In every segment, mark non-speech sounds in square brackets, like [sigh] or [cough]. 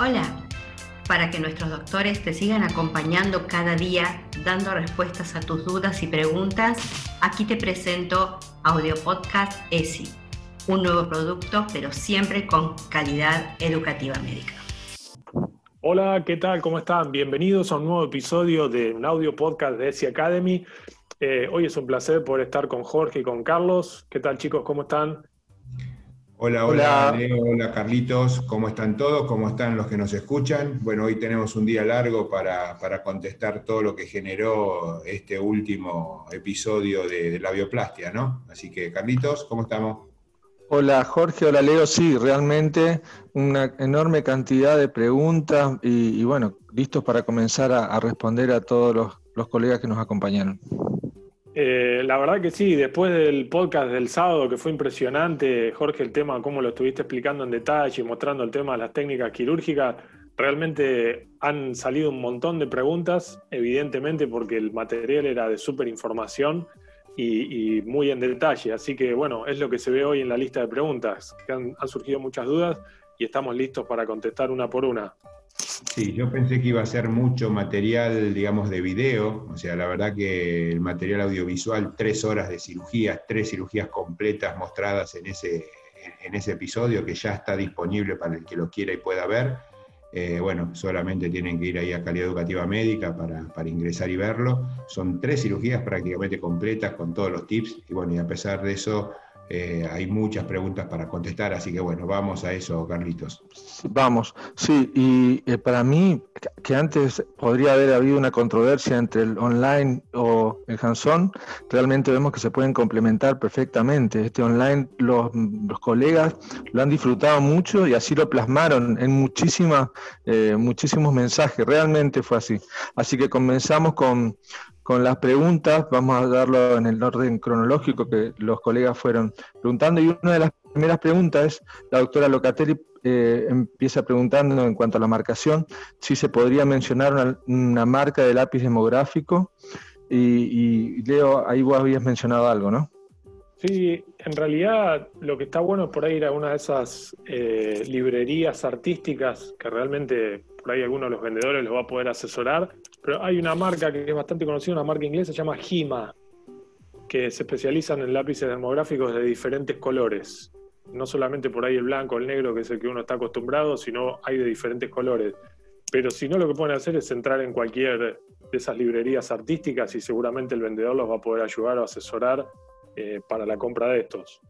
Hola, para que nuestros doctores te sigan acompañando cada día dando respuestas a tus dudas y preguntas, aquí te presento Audio Podcast ESI, un nuevo producto pero siempre con calidad educativa médica. Hola, ¿qué tal? ¿Cómo están? Bienvenidos a un nuevo episodio de un audio podcast de ESI Academy. Eh, hoy es un placer poder estar con Jorge y con Carlos. ¿Qué tal chicos? ¿Cómo están? Hola, hola, Leo, hola Carlitos, ¿cómo están todos? ¿Cómo están los que nos escuchan? Bueno, hoy tenemos un día largo para, contestar todo lo que generó este último episodio de, la bioplastia, ¿no? Así que, Carlitos, ¿cómo estamos? Hola Jorge, hola Leo, sí, realmente una enorme cantidad de preguntas y, bueno, listos para comenzar a, responder a todos los colegas que nos acompañaron. Eh, la verdad que sí, después del podcast del sábado que fue impresionante, Jorge, el tema, cómo lo estuviste explicando en detalle, mostrando el tema de las técnicas quirúrgicas, realmente han salido un montón de preguntas, evidentemente porque el material era de súper información y, muy en detalle. Así que bueno, es lo que se ve hoy en la lista de preguntas, que han surgido muchas dudas y estamos listos para contestar una por una. Sí, yo pensé que iba a ser mucho material, digamos, de video, o sea, la verdad que el material audiovisual, tres horas de cirugías, tres cirugías completas mostradas en ese, en ese episodio que ya está disponible para el que lo quiera y pueda ver. Eh, bueno, solamente tienen que ir ahí a Calidad Educativa Médica para, para, ingresar y verlo. Son tres cirugías prácticamente completas con todos los tips y bueno, y a pesar de eso eh, hay muchas preguntas para contestar, así que bueno, vamos a eso, Carlitos. Vamos, sí, y eh, para mí, que antes podría haber habido una controversia entre el online o el hands-on, realmente vemos que se pueden complementar perfectamente. Este online, los, colegas lo han disfrutado mucho y así lo plasmaron en muchísimas, eh, muchísimos mensajes, realmente fue así. Así que comenzamos con, con las preguntas, vamos a darlo en el orden cronológico que los colegas fueron preguntando. Y una de las primeras preguntas es, la doctora Locatelli eh, empieza preguntando en cuanto a la marcación, si se podría mencionar una, marca de lápiz demográfico. Y, Leo, ahí vos habías mencionado algo, ¿no? Sí, en realidad lo que está bueno es por ahí ir a una de esas eh, librerías artísticas que realmente por ahí alguno de los vendedores los va a poder asesorar pero hay una marca que es bastante conocida, una marca inglesa, se llama Hima, que se especializan en lápices dermográficos de diferentes colores. No solamente por ahí el blanco, el negro, que es el que uno está acostumbrado, sino hay de diferentes colores. Pero si no, lo que pueden hacer es entrar en cualquier de esas librerías artísticas y seguramente el vendedor los va a poder ayudar o asesorar eh, para la compra de estos.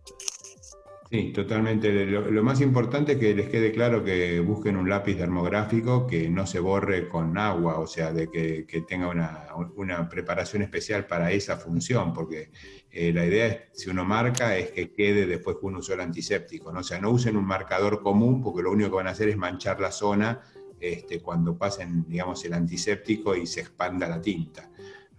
Sí, totalmente. Lo, más importante es que les quede claro que busquen un lápiz dermográfico que no se borre con agua, o sea, de que, tenga una, preparación especial para esa función, porque eh, la idea es, si uno marca, es que quede después que uno usó el antiséptico. O sea, no usen un marcador común, porque lo único que van a hacer es manchar la zona este, cuando pasen, digamos, el antiséptico y se expanda la tinta.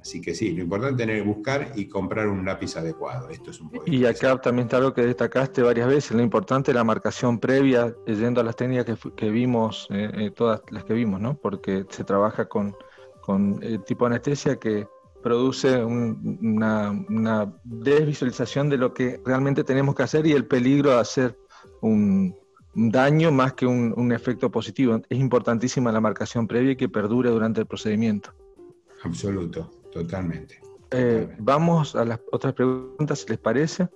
Así que sí, lo importante es tener buscar y comprar un lápiz adecuado. Esto es un Y acá también está algo que destacaste varias veces, lo importante es la marcación previa, yendo a las técnicas que, vimos, eh, eh, todas las que vimos, ¿no? Porque se trabaja con, con el tipo de anestesia que produce una, desvisualización de lo que realmente tenemos que hacer y el peligro de hacer un, daño más que un, un efecto positivo. Es importantísima la marcación previa y que perdure durante el procedimiento. Absoluto. Totalmente. Eh, vamos a las otras preguntas, si les parece,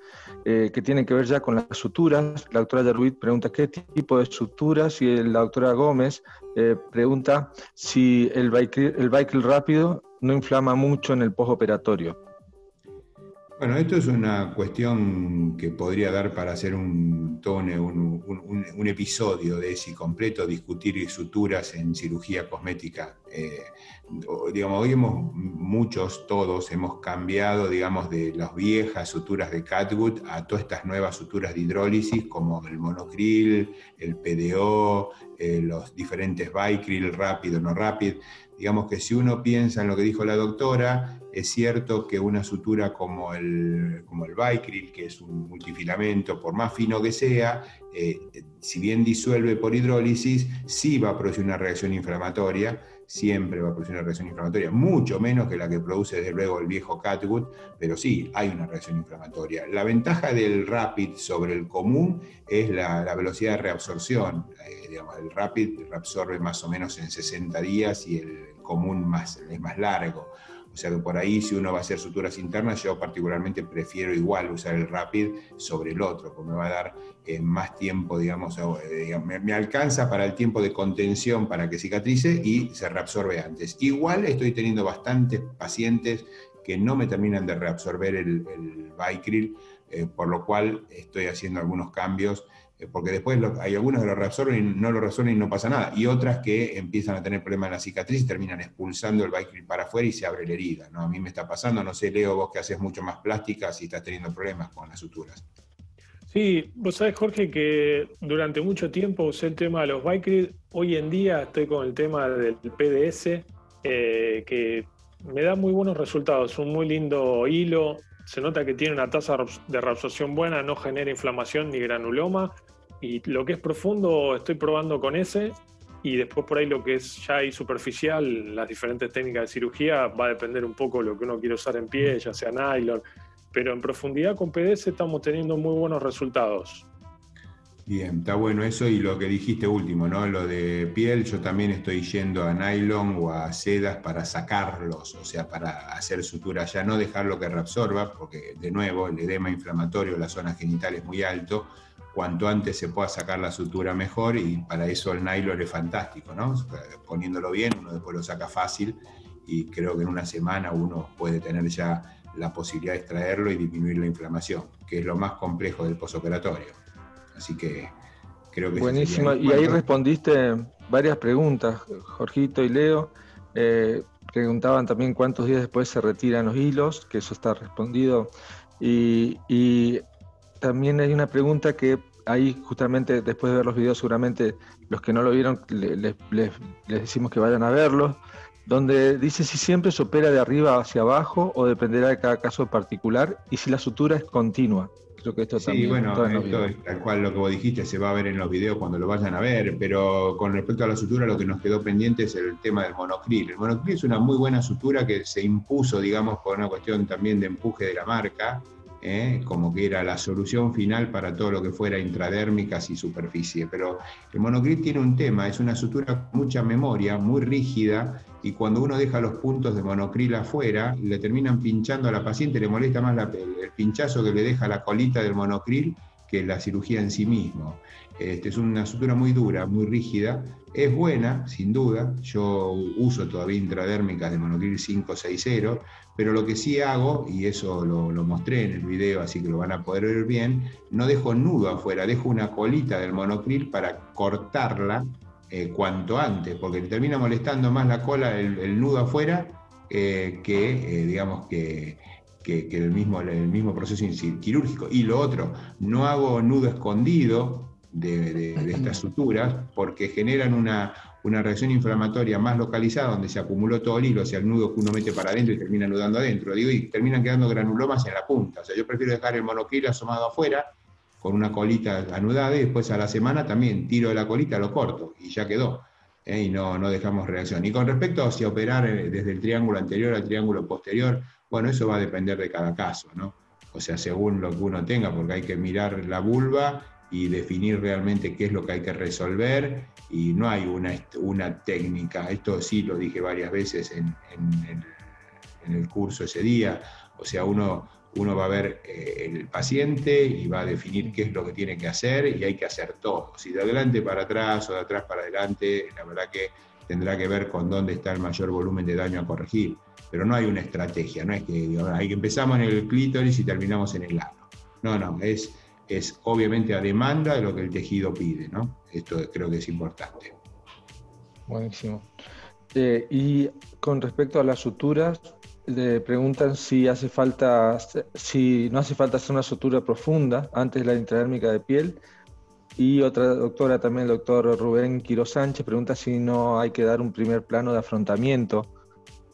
eh, que tienen que ver ya con las suturas. La doctora Yarruit pregunta qué tipo de suturas y la doctora Gómez eh, pregunta si el bike, el rápido no inflama mucho en el postoperatorio. Bueno, esto es una cuestión que podría dar para hacer un, un, episodio de ese completo, discutir suturas en cirugía cosmética. Eh, digamos, hoy hemos, muchos, todos, hemos cambiado, digamos, de las viejas suturas de Catwood a todas estas nuevas suturas de hidrólisis como el monocril, el PDO, eh, los diferentes Vicryl, rápido, no rápido. Digamos que si uno piensa en lo que dijo la doctora, es cierto que una sutura como el, como el Vicryl, que es un multifilamento, por más fino que sea, eh, si bien disuelve por hidrólisis, sí va a producir una reacción inflamatoria. siempre va a producir una reacción inflamatoria, mucho menos que la que produce desde luego el viejo Catwood, pero sí, hay una reacción inflamatoria. La ventaja del Rapid sobre el común es la, velocidad de reabsorción. Eh, el Rapid reabsorbe más o menos en 60 días y el común es más largo. O sea que por ahí si uno va a hacer suturas internas, yo particularmente prefiero igual usar el Rapid sobre el otro, porque me va a dar eh, más tiempo, digamos, eh, me, alcanza para el tiempo de contención para que cicatrice y se reabsorbe antes. Igual estoy teniendo bastantes pacientes que no me terminan de reabsorber el, el eh, por lo cual estoy haciendo algunos cambios porque después hay algunos que lo reabsorben y no lo resuelven y no pasa nada, y otras que empiezan a tener problemas en la cicatriz y terminan expulsando el bike para afuera y se abre la herida. ¿no? A mí me está pasando, no sé, Leo, vos que haces mucho más plástica, si estás teniendo problemas con las suturas. Sí, vos sabés, Jorge, que durante mucho tiempo usé el tema de los bike Hoy en día estoy con el tema del PDS, eh, que me da muy buenos resultados. Un muy lindo hilo, se nota que tiene una tasa de reabsorción buena, no genera inflamación ni granuloma. Y lo que es profundo estoy probando con ese. Y después por ahí lo que es ya ahí superficial, las diferentes técnicas de cirugía, va a depender un poco de lo que uno quiere usar en pie, ya sea nylon. Pero en profundidad con PDS estamos teniendo muy buenos resultados. Bien, está bueno eso y lo que dijiste último, ¿no? Lo de piel, yo también estoy yendo a nylon o a sedas para sacarlos, o sea, para hacer sutura, ya no dejarlo que reabsorba, porque de nuevo el edema inflamatorio, la zona genital es muy alto, cuanto antes se pueda sacar la sutura mejor y para eso el nylon es fantástico, ¿no? Poniéndolo bien, uno después lo saca fácil y creo que en una semana uno puede tener ya la posibilidad de extraerlo y disminuir la inflamación, que es lo más complejo del posoperatorio. Así que creo que... Buenísimo. Y ahí respondiste varias preguntas, Jorgito y Leo. Eh, preguntaban también cuántos días después se retiran los hilos, que eso está respondido. Y, también hay una pregunta que ahí justamente después de ver los videos seguramente los que no lo vieron les, les decimos que vayan a verlos, donde dice si siempre se opera de arriba hacia abajo o dependerá de cada caso particular y si la sutura es continua. Creo que esto sí, bueno, tal cual lo que vos dijiste se va a ver en los videos cuando lo vayan a ver, pero con respecto a la sutura lo que nos quedó pendiente es el tema del monocril. El monocril es una muy buena sutura que se impuso, digamos, por una cuestión también de empuje de la marca, ¿eh? como que era la solución final para todo lo que fuera intradérmicas y superficie. Pero el monocril tiene un tema, es una sutura con mucha memoria, muy rígida, y cuando uno deja los puntos de monocril afuera, le terminan pinchando a la paciente, le molesta más el pinchazo que le deja la colita del monocril que la cirugía en sí mismo. Este, es una sutura muy dura, muy rígida, es buena, sin duda, yo uso todavía intradérmicas de monocril 560, pero lo que sí hago, y eso lo, mostré en el video, así que lo van a poder ver bien, no dejo nudo afuera, dejo una colita del monocril para cortarla eh, cuanto antes, porque termina molestando más la cola, el, nudo afuera, eh, que, eh, digamos, que, el, mismo, el mismo proceso quirúrgico. Y lo otro, no hago nudo escondido de, estas suturas porque generan una, una, reacción inflamatoria más localizada donde se acumuló todo el hilo, o sea, el nudo que uno mete para adentro y termina nudando adentro. Digo, y terminan quedando granulomas en la punta. O sea, yo prefiero dejar el monocril asomado afuera con una colita anudada y después a la semana también tiro de la colita, lo corto y ya quedó. ¿eh? Y no, no dejamos reacción. Y con respecto a si operar eh, desde el triángulo anterior al triángulo posterior, bueno, eso va a depender de cada caso, ¿no? O sea, según lo que uno tenga, porque hay que mirar la vulva y definir realmente qué es lo que hay que resolver y no hay una, una técnica, esto sí lo dije varias veces en, en, el curso ese día, o sea, uno uno va a ver eh, el paciente y va a definir qué es lo que tiene que hacer y hay que hacer todo. Si de adelante para atrás o de atrás para adelante, la verdad que tendrá que ver con dónde está el mayor volumen de daño a corregir. Pero no hay una estrategia, no es que hay que empezamos en el clítoris y terminamos en el ano. No, no, es, es obviamente a demanda de lo que el tejido pide, ¿no? Esto creo que es importante. Buenísimo. Eh, y con respecto a las suturas, le preguntan si hace falta, si no hace falta hacer una sutura profunda antes de la intradérmica de piel. Y otra doctora, también el doctor Rubén Quiro Sánchez, pregunta si no hay que dar un primer plano de afrontamiento.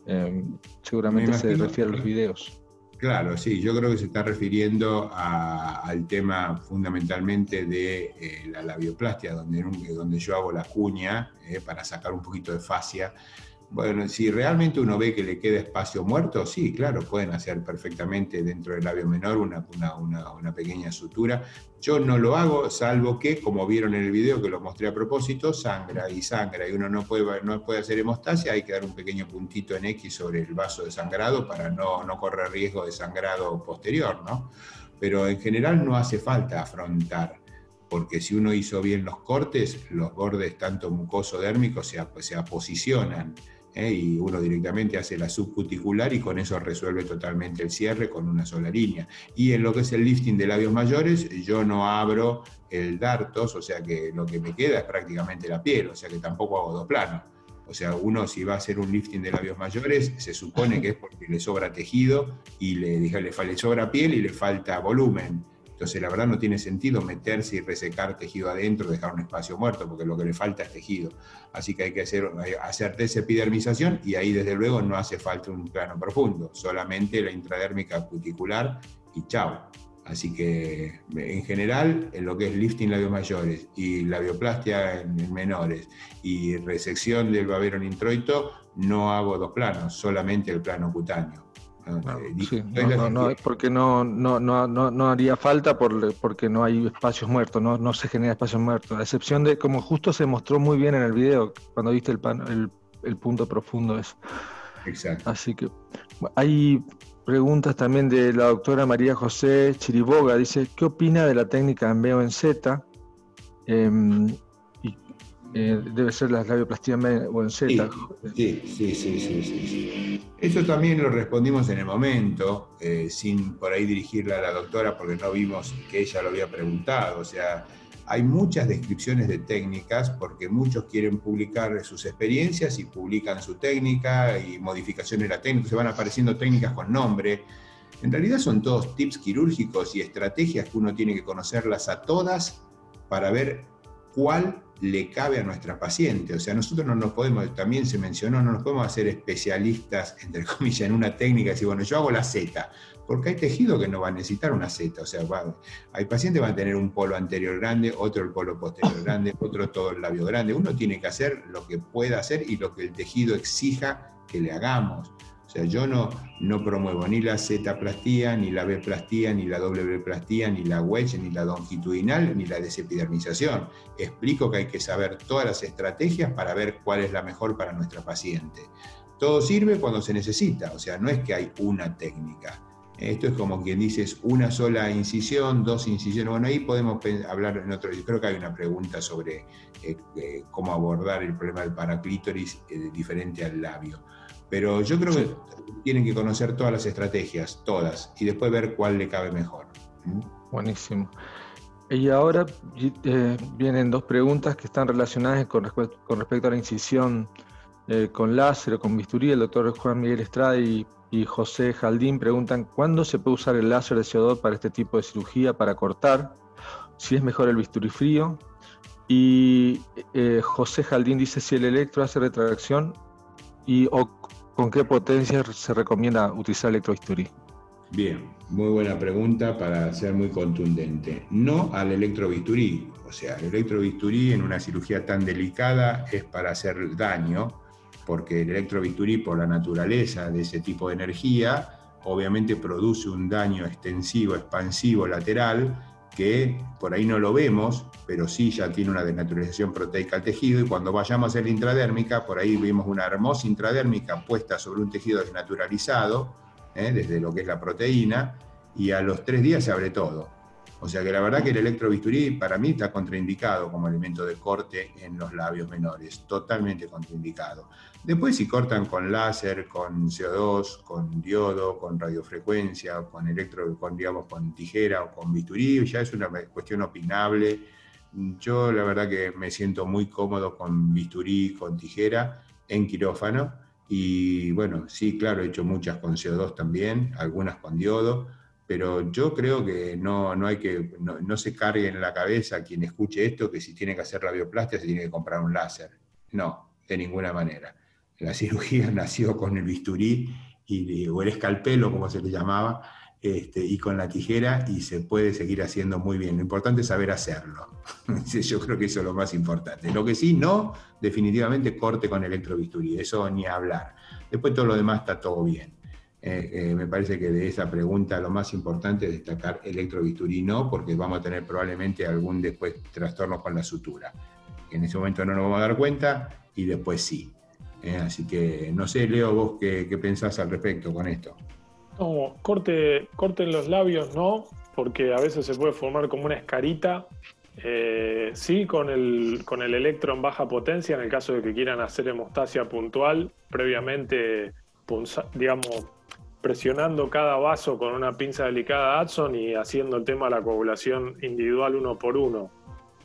Em, seguramente se refiere a los videos. Claro, sí, yo creo que se está refiriendo al tema fundamentalmente de eh, la labioplastia, donde, donde yo hago la cuña eh, para sacar un poquito de fascia Bueno, si realmente uno ve que le queda espacio muerto, sí, claro, pueden hacer perfectamente dentro del labio menor una, pequeña sutura. Yo no lo hago, salvo que, como vieron en el video que lo mostré a propósito, sangra y sangra y uno no puede, no puede hacer hemostasia, hay que dar un pequeño puntito en X sobre el vaso de sangrado para no, no correr riesgo de sangrado posterior, ¿no? Pero en general no hace falta afrontar porque si uno hizo bien los cortes, los bordes tanto mucoso-dérmicos se, se aposicionan ¿eh? y uno directamente hace la subcuticular y con eso resuelve totalmente el cierre con una sola línea. Y en lo que es el lifting de labios mayores, yo no abro el dartos, o sea que lo que me queda es prácticamente la piel, o sea que tampoco hago dos planos. O sea, uno si va a hacer un lifting de labios mayores, se supone que es porque le sobra tejido y le, le, le sobra piel y le falta volumen. Entonces, la verdad no tiene sentido meterse y resecar tejido adentro, dejar un espacio muerto, porque lo que le falta es tejido. Así que hay que hacer, hacer desepidermización y ahí desde luego no hace falta un plano profundo, solamente la intradérmica cuticular y chao. Así que en general, en lo que es lifting labios mayores y labioplastia en, menores y resección del babero introito, no hago dos planos, solamente el plano cutáneo. No, no, es porque no, haría falta por, porque no hay espacios muertos, no, no se genera espacios muertos, a excepción de, como justo se mostró muy bien en el video, cuando viste el, el, el punto profundo eso. Exacto. Así que hay preguntas también de la doctora María José Chiriboga, dice, ¿qué opina de la técnica en en Z? Em, eh, debe ser la labioplastia o en Z. Sí, sí, sí, sí, sí, Eso también lo respondimos en el momento, eh, sin por ahí dirigirle a la doctora porque no vimos que ella lo había preguntado. O sea, hay muchas descripciones de técnicas porque muchos quieren publicar sus experiencias y publican su técnica y modificaciones de la técnica. Se van apareciendo técnicas con nombre. En realidad son todos tips quirúrgicos y estrategias que uno tiene que conocerlas a todas para ver cuál le cabe a nuestra paciente. O sea, nosotros no nos podemos, también se mencionó, no nos podemos hacer especialistas, entre [laughs] comillas, en una técnica y decir, bueno, yo hago la Z, porque hay tejido que no va a necesitar una Z. O sea, hay pacientes que van a tener un polo anterior grande, otro el polo posterior [laughs] grande, otro todo el labio grande. Uno tiene que hacer lo que pueda hacer y lo que el tejido exija que le hagamos yo no, no promuevo ni la Z-plastía, ni la B-plastía, ni la W-plastía, ni la wedge, ni la longitudinal, ni la desepidermización. Explico que hay que saber todas las estrategias para ver cuál es la mejor para nuestra paciente. Todo sirve cuando se necesita, o sea, no es que hay una técnica. Esto es como quien dice, es una sola incisión, dos incisiones. Bueno, ahí podemos hablar en otro. Yo creo que hay una pregunta sobre eh, eh, cómo abordar el problema del paraclítoris eh, diferente al labio. Pero yo creo que tienen que conocer todas las estrategias, todas, y después ver cuál le cabe mejor. Buenísimo. Y ahora eh, vienen dos preguntas que están relacionadas con, respecto a la incisión eh, con láser o con bisturí. El doctor Juan Miguel Estrada y, José Jaldín preguntan cuándo se puede usar el láser de CO2 para este tipo de cirugía para cortar, si es mejor el bisturí frío. Y eh, José Jaldín dice si el electro hace retracción y ¿Con qué potencia se recomienda utilizar electrobisturí? Bien, muy buena pregunta para ser muy contundente. No al electrobisturí. O sea, el electrobisturí en una cirugía tan delicada es para hacer daño, porque el electrobisturí, por la naturaleza de ese tipo de energía, obviamente produce un daño extensivo, expansivo, lateral, que por ahí no lo vemos, pero sí ya tiene una desnaturalización proteica al tejido y cuando vayamos a hacer la intradérmica, por ahí vemos una hermosa intradérmica puesta sobre un tejido desnaturalizado, ¿eh? desde lo que es la proteína, y a los tres días se abre todo. O sea que la verdad que el electrobisturí para mí está contraindicado como elemento de corte en los labios menores, totalmente contraindicado. Después si cortan con láser, con CO2, con diodo, con radiofrecuencia, con electro, con, digamos, con tijera o con bisturí, ya es una cuestión opinable. Yo la verdad que me siento muy cómodo con bisturí, con tijera, en quirófano. Y bueno, sí, claro, he hecho muchas con CO2 también, algunas con diodo pero yo creo que no, hay que, no, se cargue en la cabeza quien escuche esto que si tiene que hacer bioplastia se tiene que comprar un láser. No, de ninguna manera. La cirugía [laughs] nació con el bisturí y, o el escalpelo, como se le llamaba, este, y con la tijera y se puede seguir haciendo muy bien. Lo importante es saber hacerlo. [laughs] Yo creo que eso es lo más importante. Lo que sí, no, definitivamente corte con electrobisturí, eso ni hablar. Después todo lo demás está todo bien. Eh, eh, me parece que de esa pregunta lo más importante es destacar electrobisturí no, porque vamos a tener probablemente algún después trastorno con la sutura. En ese momento no nos vamos a dar cuenta y después sí. Eh, así que no sé, Leo, vos qué, qué pensás al respecto con esto. No, corte, corten los labios, no, porque a veces se puede formar como una escarita. Sí, con el, con el electro en baja potencia, en el caso de que quieran hacer hemostasia puntual, previamente, digamos, presionando cada vaso con una pinza delicada Adson y haciendo el tema de la coagulación individual uno por uno.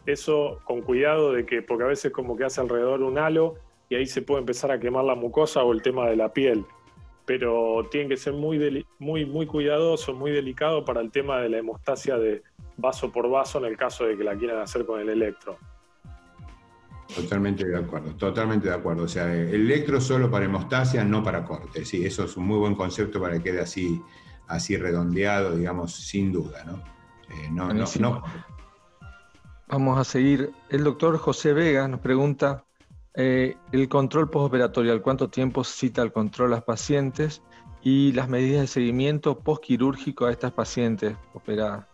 Eso con cuidado de que, porque a veces como que hace alrededor un halo y ahí se puede empezar a quemar la mucosa o el tema de la piel pero tienen que ser muy, muy, muy cuidadosos, muy delicados para el tema de la hemostasia de vaso por vaso en el caso de que la quieran hacer con el electro. Totalmente de acuerdo, totalmente de acuerdo. O sea, el electro solo para hemostasia, no para corte. Sí, eso es un muy buen concepto para que quede así, así redondeado, digamos, sin duda, ¿no? Eh, no, no, no. Vamos a seguir. El doctor José Vega nos pregunta, eh, el control postoperatorio, ¿al cuánto tiempo cita el control a las pacientes? Y las medidas de seguimiento postquirúrgico a estas pacientes operadas.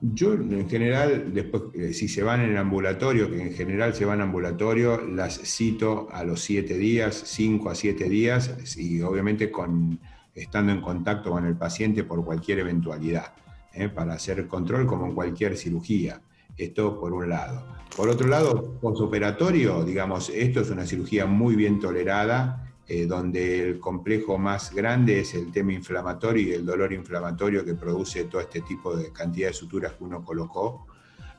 Yo en general, después, eh, si se van en el ambulatorio, que en general se van en ambulatorio, las cito a los siete días, cinco a siete días, y obviamente con, estando en contacto con el paciente por cualquier eventualidad, ¿eh? para hacer control como en cualquier cirugía. Esto por un lado. Por otro lado, postoperatorio, digamos, esto es una cirugía muy bien tolerada, eh, donde el complejo más grande es el tema inflamatorio y el dolor inflamatorio que produce todo este tipo de cantidad de suturas que uno colocó.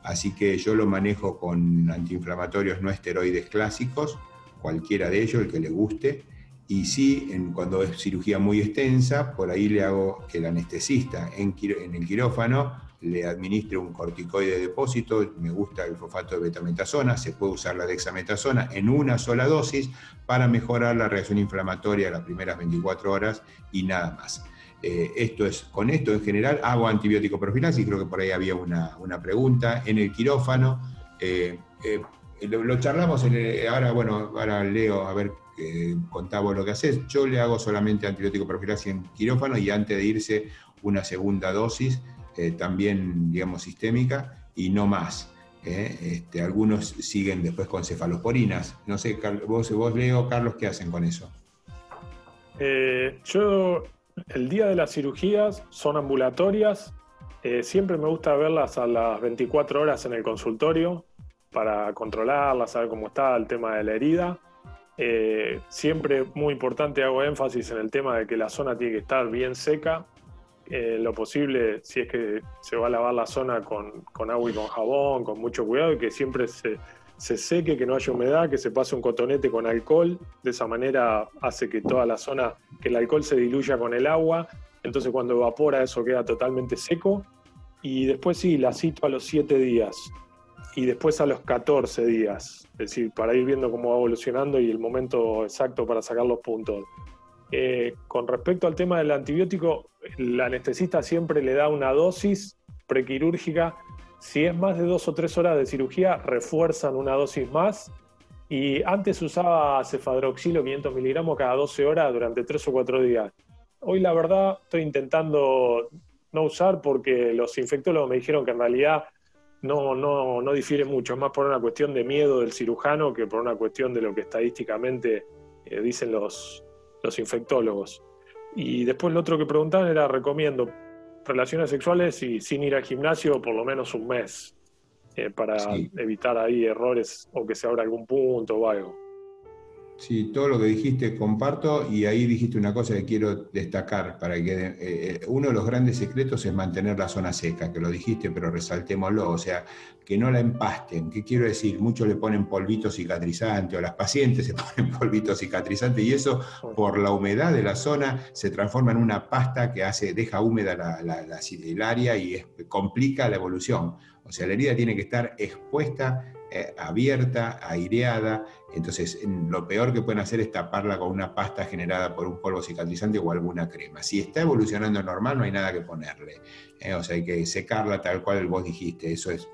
Así que yo lo manejo con antiinflamatorios no esteroides clásicos, cualquiera de ellos, el que le guste. Y sí, en, cuando es cirugía muy extensa, por ahí le hago que el anestesista en, en el quirófano le administre un corticoide de depósito, me gusta el fosfato de betametasona, se puede usar la dexametasona en una sola dosis para mejorar la reacción inflamatoria las primeras 24 horas y nada más. Eh, esto es, con esto en general hago antibiótico profilaxis, creo que por ahí había una, pregunta, en el quirófano, eh, eh, lo, charlamos, ahora bueno, ahora leo a ver contamos lo que haces, yo le hago solamente antibiótico profilaxis en quirófano y antes de irse una segunda dosis eh, también, digamos, sistémica y no más. ¿eh? Este, algunos siguen después con cefalosporinas. No sé, vos, Leo, Carlos, ¿qué hacen con eso? Eh, yo, el día de las cirugías son ambulatorias. siempre me gusta verlas a las 24 horas en el consultorio para controlarlas, saber cómo está el tema de la herida. siempre muy importante hago énfasis en el tema de que la zona tiene que estar bien seca eh, lo posible, si es que se va a lavar la zona con, agua y con jabón, con mucho cuidado y que siempre se, seque, que no haya humedad, que se pase un cotonete con alcohol. De esa manera hace que toda la zona, que el alcohol se diluya con el agua. Entonces cuando evapora eso queda totalmente seco. Y después sí, la cito a los 7 días y después a los 14 días. Es decir, para ir viendo cómo va evolucionando y el momento exacto para sacar los puntos. Eh, con respecto al tema del antibiótico, el anestesista siempre le da una dosis prequirúrgica. Si es más de dos o tres horas de cirugía, refuerzan una dosis más. Y antes usaba cefadroxilo 500 miligramos cada 12 horas durante tres o cuatro días. Hoy la verdad estoy intentando no usar porque los infectólogos me dijeron que en realidad no, no, no difiere mucho, es más por una cuestión de miedo del cirujano que por una cuestión de lo que estadísticamente eh, dicen los, los infectólogos. Y después lo otro que preguntaban era, recomiendo relaciones sexuales y sin ir al gimnasio por lo menos un mes, eh, para evitar ahí errores o que se abra algún punto o algo. Sí, todo lo que dijiste comparto y ahí dijiste una cosa que quiero destacar para que eh, eh, uno de los grandes secretos es mantener la zona seca, que lo dijiste, pero resaltémoslo, o sea, que no la empasten. ¿Qué quiero decir? Muchos le ponen polvito cicatrizante o las pacientes [laughs] se ponen polvito cicatrizante y eso por la humedad de la zona se transforma en una pasta que hace, deja húmeda la, la, el área y complica la evolución. O sea, la herida tiene que estar expuesta eh, abierta, aireada. Entonces, lo peor que pueden hacer es taparla con una pasta generada por un polvo cicatrizante o alguna crema. Si está evolucionando normal, no hay nada que ponerle. Eh, o sea, hay que secarla tal cual vos dijiste. Eso es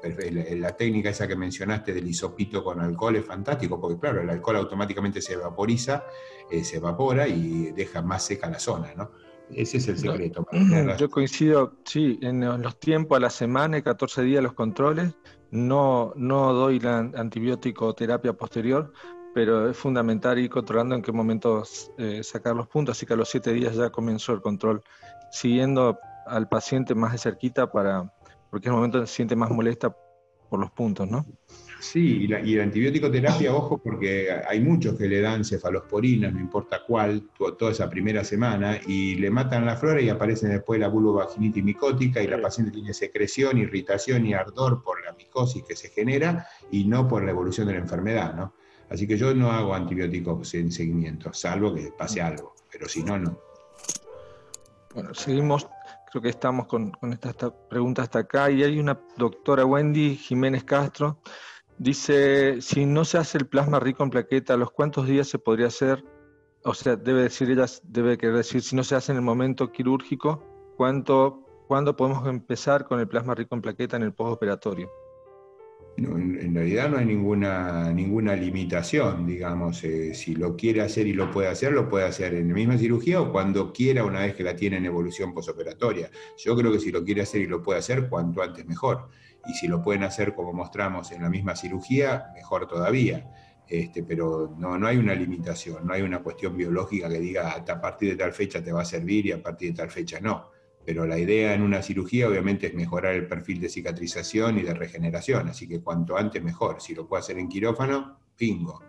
La técnica esa que mencionaste del hisopito con alcohol es fantástico, porque claro, el alcohol automáticamente se vaporiza, eh, se evapora y deja más seca la zona, ¿no? Ese es el secreto. [clears throat] Yo coincido, sí, en los tiempos a la semana y 14 días los controles. No, no doy la antibiótico terapia posterior, pero es fundamental ir controlando en qué momento eh, sacar los puntos. Así que a los 7 días ya comenzó el control, siguiendo al paciente más de cerquita para, porque es el momento que se siente más molesta por los puntos, ¿no? Sí, y la, y antibiótico terapia, ojo, porque hay muchos que le dan cefalosporinas, no importa cuál, toda esa primera semana, y le matan la flora y aparece después la vulvovaginitis micótica y la paciente tiene secreción, irritación y ardor por la micosis que se genera y no por la evolución de la enfermedad, ¿no? Así que yo no hago antibióticos en seguimiento, salvo que pase algo, pero si no, no. Bueno, seguimos creo que estamos con, esta, esta, pregunta hasta acá. Y hay una doctora Wendy Jiménez Castro Dice, si no se hace el plasma rico en plaqueta, ¿a los cuántos días se podría hacer? O sea, debe decir ella, debe querer decir, si no se hace en el momento quirúrgico, ¿cuánto, ¿cuándo podemos empezar con el plasma rico en plaqueta en el postoperatorio? No, en, realidad no hay ninguna, ninguna limitación, digamos, eh, si lo quiere hacer y lo puede hacer, lo puede hacer en la misma cirugía o cuando quiera una vez que la tiene en evolución postoperatoria. Yo creo que si lo quiere hacer y lo puede hacer, cuanto antes mejor y si lo pueden hacer como mostramos en la misma cirugía, mejor todavía. Este, pero no, no hay una limitación, no hay una cuestión biológica que diga a partir de tal fecha te va a servir y a partir de tal fecha no. Pero la idea en una cirugía obviamente es mejorar el perfil de cicatrización y de regeneración, así que cuanto antes mejor. Si lo puedo hacer en quirófano, pingo.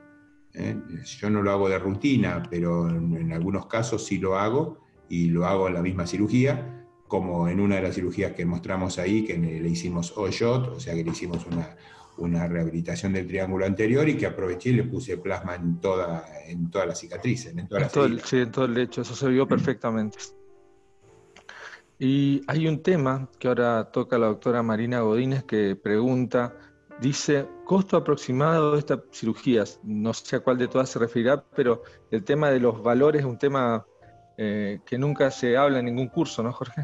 ¿eh? Yo no lo hago de rutina, pero en, en algunos casos sí lo hago y lo hago en la misma cirugía como en una de las cirugías que mostramos ahí, que le hicimos OSHOT, o sea que le hicimos una, una rehabilitación del triángulo anterior y que aproveché y le puse plasma en toda, en toda la cicatriz, en toda la todo el, Sí, en todo el lecho, eso se vio perfectamente. Y hay un tema que ahora toca la doctora Marina Godínez que pregunta, dice, costo aproximado de estas cirugías, no sé a cuál de todas se referirá, pero el tema de los valores es un tema eh, que nunca se habla en ningún curso, ¿no, Jorge?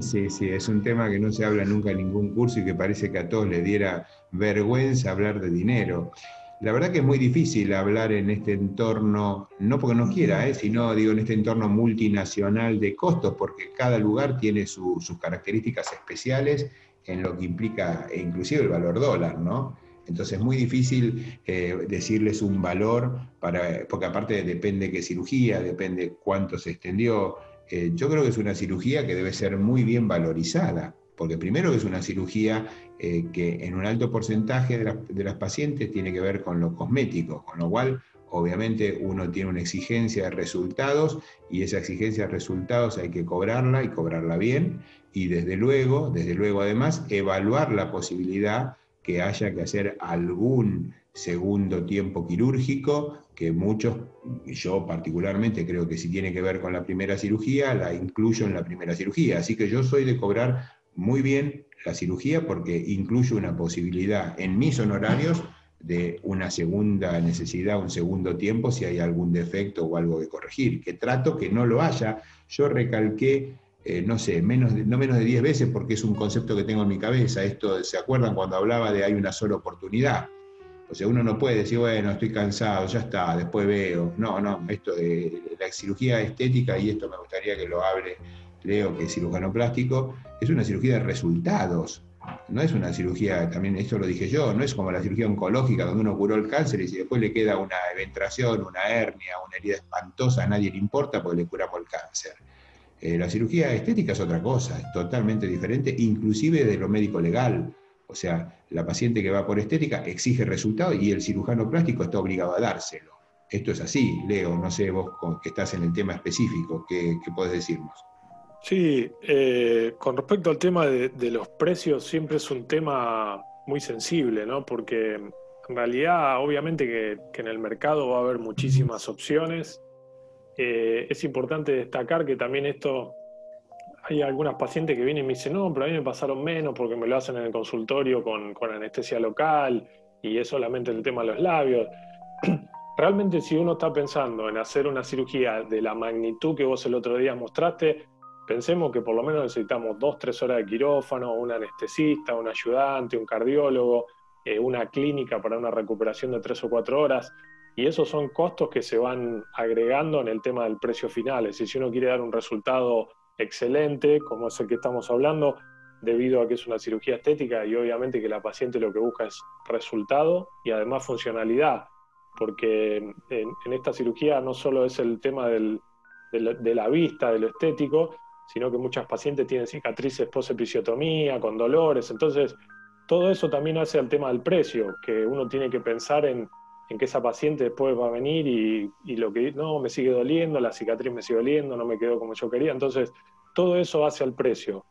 Sí, sí, es un tema que no se habla nunca en ningún curso y que parece que a todos les diera vergüenza hablar de dinero. La verdad que es muy difícil hablar en este entorno, no porque no quiera, ¿eh? sino digo en este entorno multinacional de costos, porque cada lugar tiene sus características especiales en lo que implica e inclusive el valor dólar, ¿no? Entonces es muy difícil eh, decirles un valor, para, porque aparte depende qué cirugía, depende cuánto se extendió. Eh, yo creo que es una cirugía que debe ser muy bien valorizada, porque primero es una cirugía eh, que en un alto porcentaje de, las pacientes tiene que ver con lo cosmético, con lo cual obviamente uno tiene una exigencia de resultados y esa exigencia de resultados hay que cobrarla y cobrarla bien y desde luego, desde luego además, evaluar la posibilidad que haya que hacer algún segundo tiempo quirúrgico, que muchos, yo particularmente creo que si tiene que ver con la primera cirugía, la incluyo en la primera cirugía. Así que yo soy de cobrar muy bien la cirugía porque incluyo una posibilidad en mis honorarios de una segunda necesidad, un segundo tiempo, si hay algún defecto o algo que corregir, que trato que no lo haya. Yo recalqué eh, no sé, menos no menos de 10 veces porque es un concepto que tengo en mi cabeza. Esto, ¿se acuerdan cuando hablaba de hay una sola oportunidad? O sea, uno no puede decir, bueno, estoy cansado, ya está, después veo. No, no, esto de la cirugía estética, y esto me gustaría que lo hable Leo, que es cirujano plástico, es una cirugía de resultados. No es una cirugía, también esto lo dije yo, no es como la cirugía oncológica donde uno curó el cáncer y si después le queda una eventración, una hernia, una herida espantosa, a nadie le importa porque le curamos el cáncer. Eh, la cirugía estética es otra cosa, es totalmente diferente, inclusive de lo médico legal. O sea, la paciente que va por estética exige resultado y el cirujano plástico está obligado a dárselo. Esto es así, Leo, no sé vos que estás en el tema específico, ¿qué, qué podés decirnos? Sí, eh, con respecto al tema de, los precios, siempre es un tema muy sensible, ¿no? Porque en realidad, obviamente que, en el mercado va a haber muchísimas opciones, eh, es importante destacar que también esto hay algunas pacientes que vienen y me dicen, no, pero a mí me pasaron menos porque me lo hacen en el consultorio con, con anestesia local y es solamente el tema de los labios. [clears throat] Realmente si uno está pensando en hacer una cirugía de la magnitud que vos el otro día mostraste, pensemos que por lo menos necesitamos dos, tres horas de quirófano, un anestesista, un ayudante, un cardiólogo, eh, una clínica para una recuperación de tres o cuatro horas. Y esos son costos que se van agregando en el tema del precio final. Es decir, si uno quiere dar un resultado excelente, como es el que estamos hablando, debido a que es una cirugía estética y obviamente que la paciente lo que busca es resultado y además funcionalidad, porque en, esta cirugía no solo es el tema de, la, vista, de lo estético, sino que muchas pacientes tienen cicatrices post-episiotomía, con dolores, entonces todo eso también hace al tema del precio, que uno tiene que pensar en, que esa paciente después va a venir y, y, lo que no, me sigue doliendo, la cicatriz me sigue doliendo, no me quedó como yo quería. Entonces, todo eso hace al precio.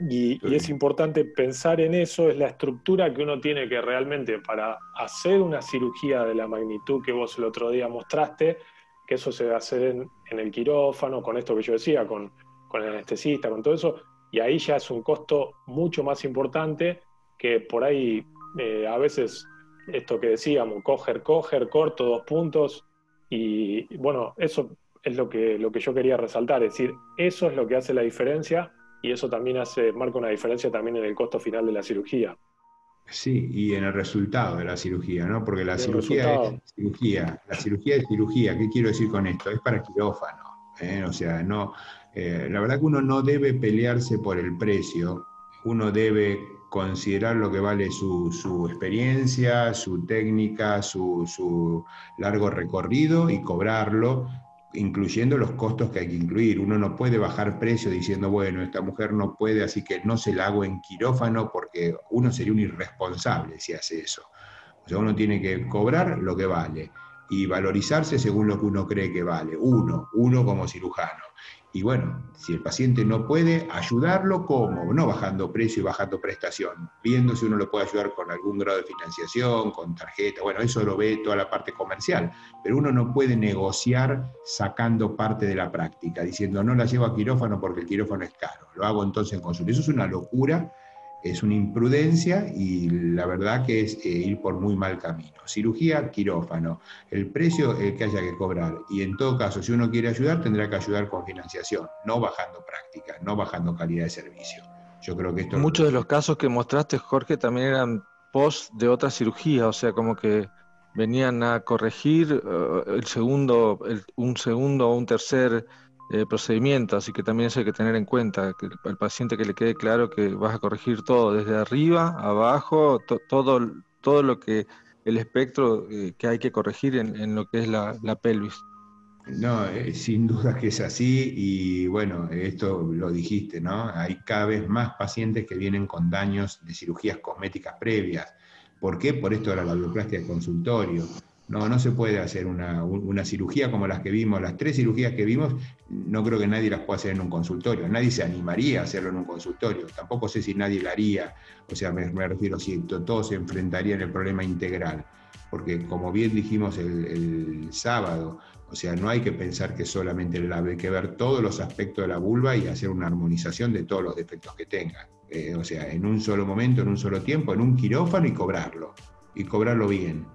Y, es importante pensar en eso, es la estructura que uno tiene que realmente para hacer una cirugía de la magnitud que vos el otro día mostraste, que eso se va a hacer en, el quirófano, con esto que yo decía, con, con, el anestesista, con todo eso, y ahí ya es un costo mucho más importante que por ahí eh, a veces esto que decíamos, coger, coger, corto, dos puntos, y bueno, eso es lo que, lo que yo quería resaltar, es decir, eso es lo que hace la diferencia y eso también hace, marca una diferencia también en el costo final de la cirugía. Sí, y en el resultado de la cirugía, ¿no? Porque la cirugía es cirugía, la cirugía es cirugía, ¿qué quiero decir con esto? Es para quirófano, ¿eh? o sea, no, eh, la verdad que uno no debe pelearse por el precio, uno debe considerar lo que vale su, su experiencia, su técnica, su, su, largo recorrido y cobrarlo incluyendo los costos que hay que incluir. Uno no puede bajar precio diciendo, bueno, esta mujer no puede, así que no se la hago en quirófano porque uno sería un irresponsable si hace eso. O sea, uno tiene que cobrar lo que vale y valorizarse según lo que uno cree que vale. Uno, uno como cirujano. Y bueno, si el paciente no puede, ayudarlo como, no bajando precio y bajando prestación, viendo si uno lo puede ayudar con algún grado de financiación, con tarjeta, bueno, eso lo ve toda la parte comercial, pero uno no puede negociar sacando parte de la práctica, diciendo no la llevo a quirófano porque el quirófano es caro, lo hago entonces en consulta. Eso es una locura es una imprudencia y la verdad que es eh, ir por muy mal camino. Cirugía, quirófano, el precio el que haya que cobrar. Y en todo caso, si uno quiere ayudar, tendrá que ayudar con financiación, no bajando práctica, no bajando calidad de servicio. Yo creo que esto... Muchos de los casos que mostraste, Jorge, también eran post de otra cirugía, o sea, como que venían a corregir eh, el segundo, un segundo o un tercer eh, procedimiento, así que también eso hay que tener en cuenta, que al paciente que le quede claro que vas a corregir todo, desde arriba, abajo, todo, todo lo que, el espectro eh, que hay que corregir en, lo que es la, pelvis. No, eh, sin duda que es así y bueno, esto lo dijiste, ¿no? Hay cada vez más pacientes que vienen con daños de cirugías cosméticas previas. ¿Por qué? Por esto de la labioplastia de consultorio. No, no se puede hacer una, cirugía como las que vimos, las tres cirugías que vimos, no creo que nadie las pueda hacer en un consultorio. Nadie se animaría a hacerlo en un consultorio. Tampoco sé si nadie lo haría. O sea, me, refiero, si todos se enfrentarían el problema integral. Porque como bien dijimos el, sábado, o sea, no hay que pensar que solamente labio, hay que ver todos los aspectos de la vulva y hacer una armonización de todos los defectos que tenga. Eh, o sea, en un solo momento, en un solo tiempo, en un quirófano y cobrarlo. Y cobrarlo bien.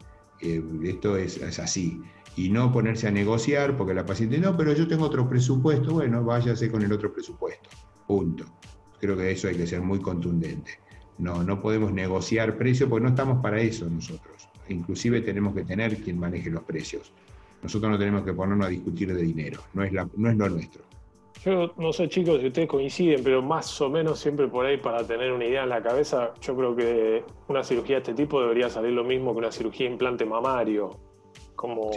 Esto es, así. Y no ponerse a negociar porque la paciente, no, pero yo tengo otro presupuesto, bueno, váyase con el otro presupuesto. Punto. Creo que eso hay que ser muy contundente. No, no podemos negociar precios porque no estamos para eso nosotros. Inclusive tenemos que tener quien maneje los precios. Nosotros no tenemos que ponernos a discutir de dinero, no es, no es lo nuestro. Yo no sé, chicos, si ustedes coinciden, pero más o menos siempre por ahí, para tener una idea en la cabeza, yo creo que una cirugía de este tipo debería salir lo mismo que una cirugía de implante mamario. Como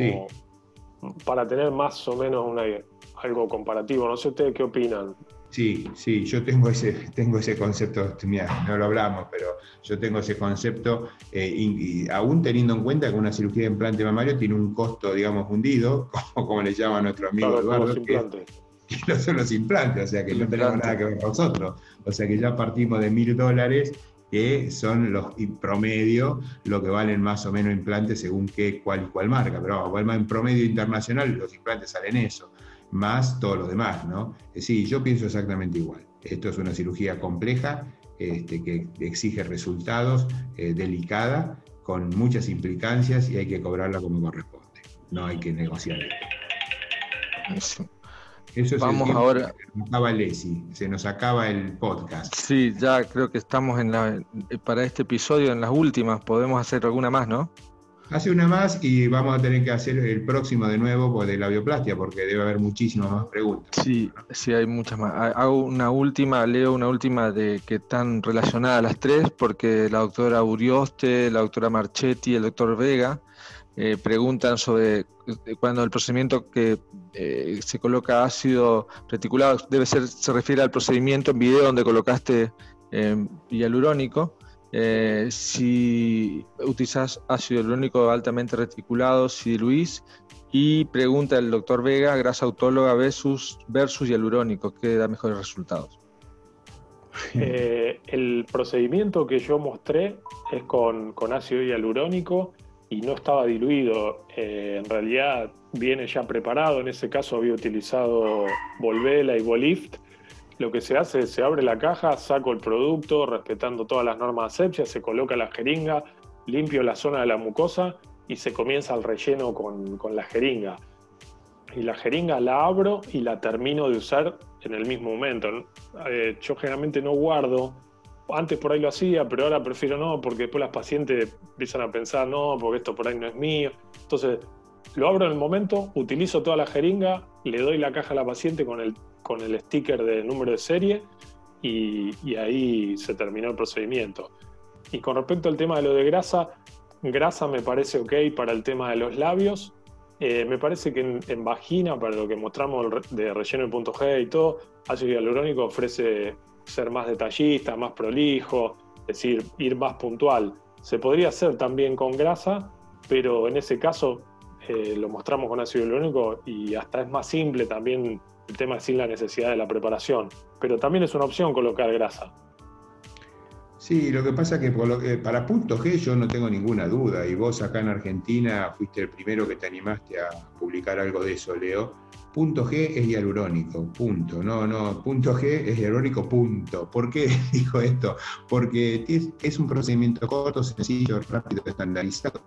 para tener más o menos una, algo comparativo. No sé ustedes qué opinan. Sí, sí, yo tengo ese, tengo ese concepto, no lo hablamos, pero yo tengo ese concepto, eh, y, aún teniendo en cuenta que una cirugía de implante mamario tiene un costo, digamos, hundido, [laughs] como, como le llama nuestro amigo Eduardo, no son los implantes, o sea que no tenemos nada que ver nosotros. O sea que ya partimos de mil dólares, que son los promedio, lo que valen más o menos implantes según qué, cuál y cuál marca. Pero igual en promedio internacional los implantes salen eso. más todo lo demás, ¿no? Sí, yo pienso exactamente igual. Esto es una cirugía compleja este, que exige resultados, eh, delicada, con muchas implicancias y hay que cobrarla como corresponde. No hay que negociar esto. Eso Vamos ahora. Se nos acaba se nos acaba el podcast. Sí, ya creo que estamos en la, para este episodio en las últimas. Podemos hacer alguna más, ¿no? Hace una más y vamos a tener que hacer el próximo de nuevo pues, de la bioplastia, porque debe haber muchísimas más preguntas. Sí, sí, hay muchas más. Hago una última, leo una última de que están relacionadas las tres, porque la doctora Urioste, la doctora Marchetti el doctor Vega eh, preguntan sobre eh, cuando el procedimiento que eh, se coloca ácido reticulado debe ser, se refiere al procedimiento en video donde colocaste hialurónico. si utilizas ácido hialurónico altamente reticulado, si Luis, y pregunta el doctor Vega, grasa autóloga versus, versus hialurónico, ¿qué da mejores resultados? [laughs] el procedimiento que yo mostré es con, con ácido hialurónico y no estaba diluido. Eh, en realidad viene ya preparado. En ese caso había utilizado Volvela y Volift. Lo que se hace es se abre la caja, saco el producto respetando todas las normas de asepsia, se coloca la jeringa, limpio la zona de la mucosa y se comienza el relleno con, la jeringa. Y la jeringa la abro y la termino de usar en el mismo momento. Eh, yo generalmente no guardo antes por ahí lo hacía, pero ahora prefiero no, porque después las pacientes empiezan a pensar, no, porque esto por ahí no es mío. Entonces, lo abro en el momento, utilizo toda la jeringa, le doy la caja a la paciente con el, con el sticker de número de serie y, ahí se terminó el procedimiento. Y con respecto al tema de lo de grasa, grasa me parece ok para el tema de los labios. Eh, me parece que en, en, vagina, para lo que mostramos de relleno de punto G y todo, ácido hialurónico ofrece ser más detallista, más prolijo, es decir, ir más puntual. Se podría hacer también con grasa, pero en ese caso eh, lo mostramos con ácido hialurónico y hasta es más simple también el tema sin la necesidad de la preparación. Pero también es una opción colocar grasa. Sí, lo que pasa es que para punto G yo no tengo ninguna duda, y vos acá en Argentina fuiste el primero que te animaste a publicar algo de eso, Leo Punto G es hialurónico, punto. No, no, punto G es hialurónico, punto. ¿Por qué [laughs] dijo esto? Porque es, un procedimiento corto, sencillo, rápido, estandarizado.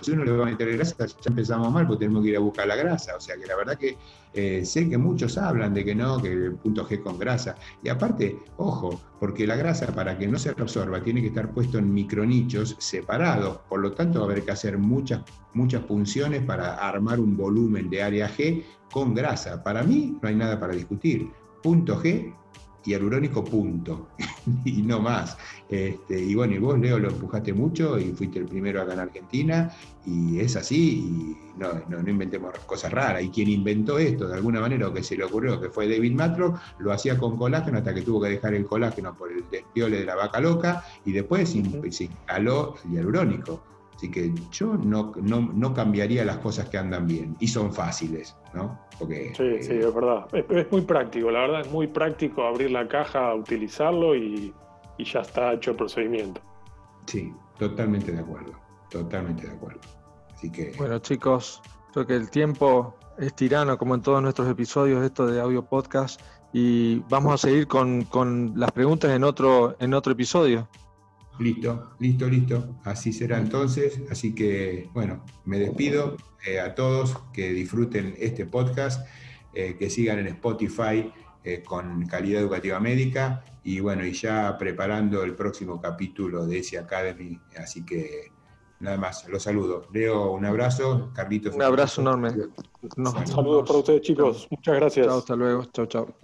Si uno le va a meter grasa, ya empezamos mal porque tenemos que ir a buscar la grasa. O sea que la verdad que eh, sé que muchos hablan de que no, que punto G con grasa. Y aparte, ojo, porque la grasa para que no se absorba tiene que estar puesto en micronichos separados. Por lo tanto, va a haber que hacer muchas, muchas punciones para armar un volumen de área G con grasa. Para mí no hay nada para discutir. Punto G y hialurónico punto. [laughs] y no más. Este, y bueno, y vos, Leo, lo empujaste mucho y fuiste el primero acá en Argentina. Y es así. Y no, no, inventemos cosas raras. Y quien inventó esto de alguna manera, o que se le ocurrió, que fue David Matro, lo hacía con colágeno hasta que tuvo que dejar el colágeno por el despiole de la vaca loca. Y después se instaló el hialurónico. Así que yo no, no, cambiaría las cosas que andan bien y son fáciles, ¿no? Porque, sí, sí, es verdad. Es, muy práctico, la verdad es muy práctico abrir la caja, utilizarlo y, ya está hecho el procedimiento. Sí, totalmente de acuerdo, totalmente de acuerdo. Así que... Bueno chicos, creo que el tiempo es tirano como en todos nuestros episodios esto de audio podcast y vamos a seguir con, con las preguntas en otro, en otro episodio. Listo, listo, listo. Así será entonces. Así que, bueno, me despido eh, a todos que disfruten este podcast, eh, que sigan en Spotify eh, con calidad educativa médica y bueno, y ya preparando el próximo capítulo de ese Academy. Así que nada más, los saludo. Leo, un abrazo. Carlitos. Un abrazo enorme. Saludos para ustedes, chicos. Muchas gracias. Chao, hasta luego. Chao, chao.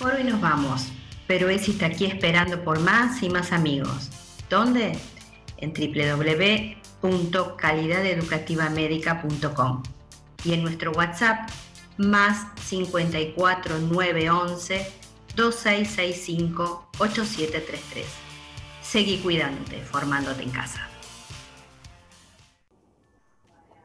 Por hoy nos vamos pero Esi está aquí esperando por más y más amigos. ¿Dónde? En www.calidadeducativamedica.com y en nuestro WhatsApp más 54 911 2665 8733. Seguí cuidándote, formándote en casa.